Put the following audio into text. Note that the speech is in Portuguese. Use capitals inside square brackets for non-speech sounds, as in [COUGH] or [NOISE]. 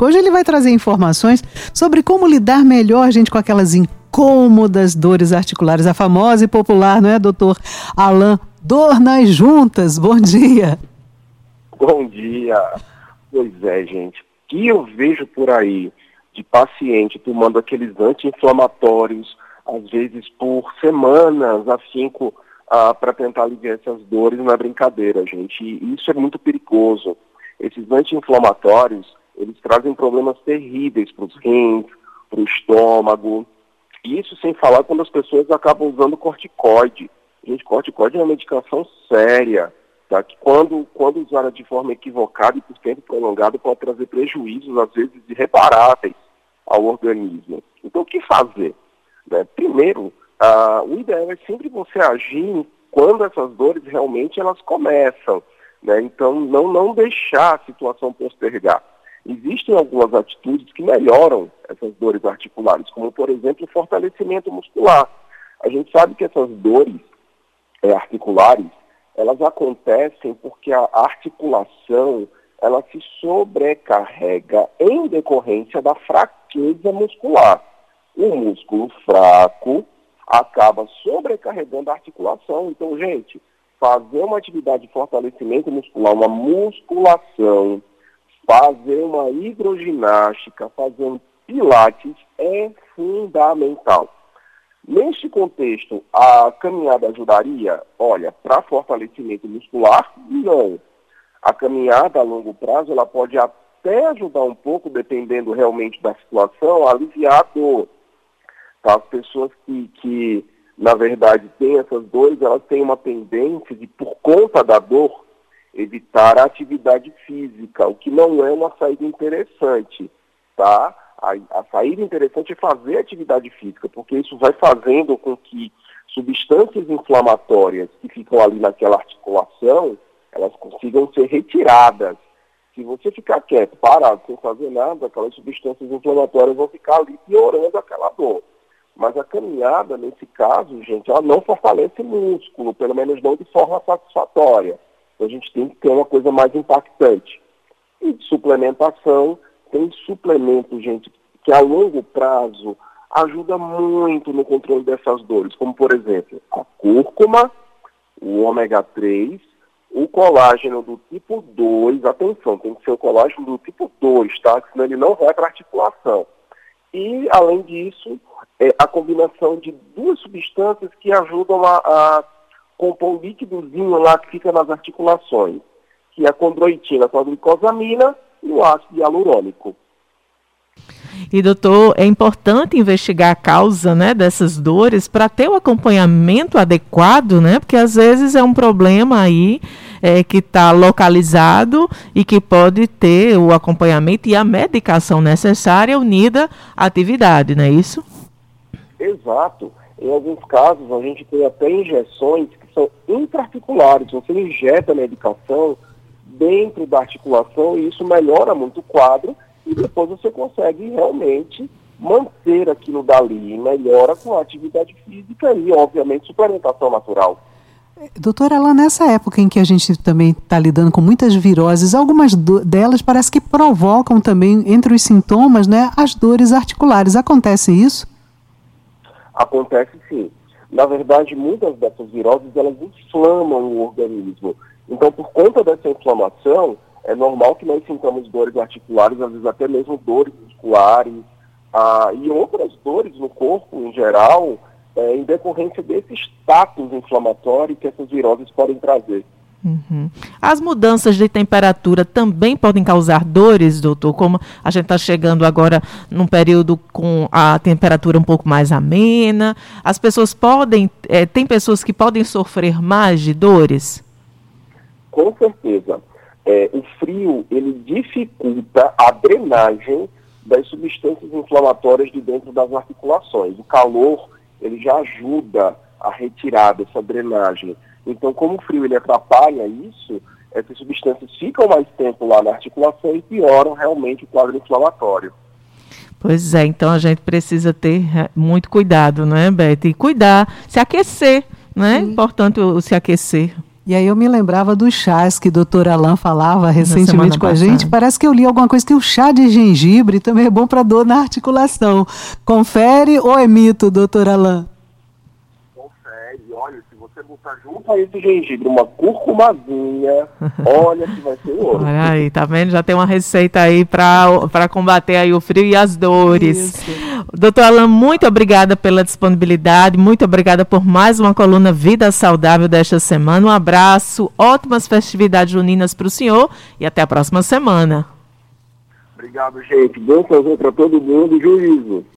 Hoje ele vai trazer informações sobre como lidar melhor, gente, com aquelas incômodas dores articulares. A famosa e popular, não é, doutor Alain? Dor nas juntas. Bom dia. Bom dia. Pois é, gente. O que eu vejo por aí de paciente tomando aqueles anti-inflamatórios, às vezes por semanas, afinco, ah, para tentar aliviar essas dores, não é brincadeira, gente. E isso é muito perigoso. Esses anti-inflamatórios eles trazem problemas terríveis para os rins, para o estômago. Isso sem falar quando as pessoas acabam usando corticoide. Gente, corticoide é uma medicação séria, tá? que quando, quando usada de forma equivocada e por tempo prolongado pode trazer prejuízos, às vezes irreparáveis, ao organismo. Então, o que fazer? Né? Primeiro, o ideal é sempre você agir quando essas dores realmente elas começam. Né? Então, não, não deixar a situação postergar. Existem algumas atitudes que melhoram essas dores articulares, como, por exemplo, o fortalecimento muscular. A gente sabe que essas dores é, articulares, elas acontecem porque a articulação, ela se sobrecarrega em decorrência da fraqueza muscular. O músculo fraco acaba sobrecarregando a articulação. Então, gente, fazer uma atividade de fortalecimento muscular, uma musculação, fazer uma hidroginástica, fazer um pilates é fundamental. Neste contexto, a caminhada ajudaria? Olha, para fortalecimento muscular, não. A caminhada a longo prazo, ela pode até ajudar um pouco, dependendo realmente da situação, a aliviar a dor. Tá? As pessoas que, que, na verdade, têm essas dores, elas têm uma tendência de, por conta da dor, evitar a atividade física, o que não é uma saída interessante, tá? A, a saída interessante é fazer atividade física, porque isso vai fazendo com que substâncias inflamatórias que ficam ali naquela articulação, elas consigam ser retiradas. Se você ficar quieto, parado, sem fazer nada, aquelas substâncias inflamatórias vão ficar ali piorando aquela dor. Mas a caminhada, nesse caso, gente, ela não fortalece músculo, pelo menos não de forma satisfatória. Então a gente tem que ter uma coisa mais impactante. E de suplementação, tem suplemento, gente, que a longo prazo ajuda muito no controle dessas dores, como por exemplo a cúrcuma, o ômega 3, o colágeno do tipo 2, atenção, tem que ser o colágeno do tipo 2, tá? Senão ele não vai para articulação. E, além disso, é, a combinação de duas substâncias que ajudam a, a compor um líquidozinho lá que fica nas articulações, que é a condroitina com a glicosamina e o ácido hialurônico. E doutor, é importante investigar a causa, né, dessas dores para ter o acompanhamento adequado, né? Porque às vezes é um problema aí é, que está localizado e que pode ter o acompanhamento e a medicação necessária unida à atividade, não é isso? Exato. Em alguns casos, a gente tem até injeções são intraarticulares. Você injeta a medicação dentro da articulação e isso melhora muito o quadro e depois você consegue realmente manter aquilo dali. Melhora com a atividade física e, obviamente, suplementação natural. Doutora, lá nessa época em que a gente também está lidando com muitas viroses, algumas delas parece que provocam também, entre os sintomas, né, as dores articulares. Acontece isso? Acontece sim. Na verdade, muitas dessas viroses, elas inflamam o organismo. Então, por conta dessa inflamação, é normal que nós sintamos dores articulares, às vezes até mesmo dores musculares, ah, e outras dores no corpo em geral, é, em decorrência desse status inflamatório que essas viroses podem trazer. Uhum. As mudanças de temperatura também podem causar dores, doutor? Como a gente está chegando agora num período com a temperatura um pouco mais amena, as pessoas podem, é, tem pessoas que podem sofrer mais de dores? Com certeza. É, o frio, ele dificulta a drenagem das substâncias inflamatórias de dentro das articulações. O calor, ele já ajuda a retirar dessa drenagem. Então, como o frio ele atrapalha isso, essas substâncias ficam mais tempo lá na articulação e pioram realmente o quadro inflamatório. Pois é, então a gente precisa ter é, muito cuidado, não é, Beth? E cuidar, se aquecer, não é? Sim. Importante o, se aquecer. E aí eu me lembrava dos chás que o doutor Alain falava recentemente com a gente. Parece que eu li alguma coisa que o chá de gengibre também é bom para dor na articulação. Confere ou é mito, doutor Alain? Você botar junto a esse gengibre uma curcumazinha, [LAUGHS] olha que vai ser ouro. Olha aí, tá vendo? Já tem uma receita aí para combater aí o frio e as dores. Isso. Doutor Alan, muito obrigada pela disponibilidade, muito obrigada por mais uma coluna Vida Saudável desta semana. Um abraço, ótimas festividades juninas para o senhor e até a próxima semana. Obrigado, gente. Bom fazer para todo mundo juízo.